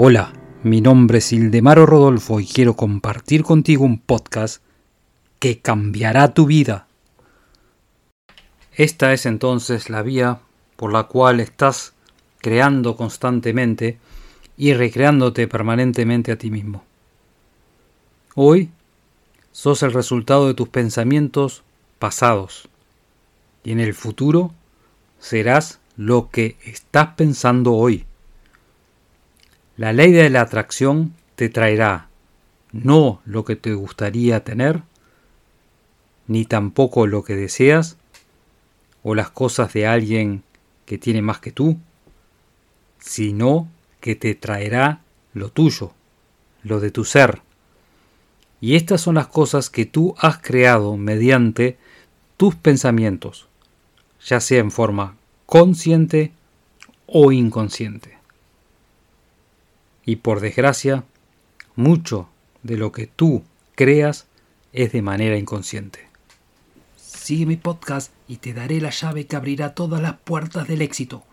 Hola, mi nombre es Ildemaro Rodolfo y quiero compartir contigo un podcast que cambiará tu vida. Esta es entonces la vía por la cual estás creando constantemente y recreándote permanentemente a ti mismo. Hoy sos el resultado de tus pensamientos pasados y en el futuro serás lo que estás pensando hoy. La ley de la atracción te traerá no lo que te gustaría tener, ni tampoco lo que deseas, o las cosas de alguien que tiene más que tú, sino que te traerá lo tuyo, lo de tu ser. Y estas son las cosas que tú has creado mediante tus pensamientos, ya sea en forma consciente o inconsciente y por desgracia, mucho de lo que tú creas es de manera inconsciente. Sigue mi podcast y te daré la llave que abrirá todas las puertas del éxito.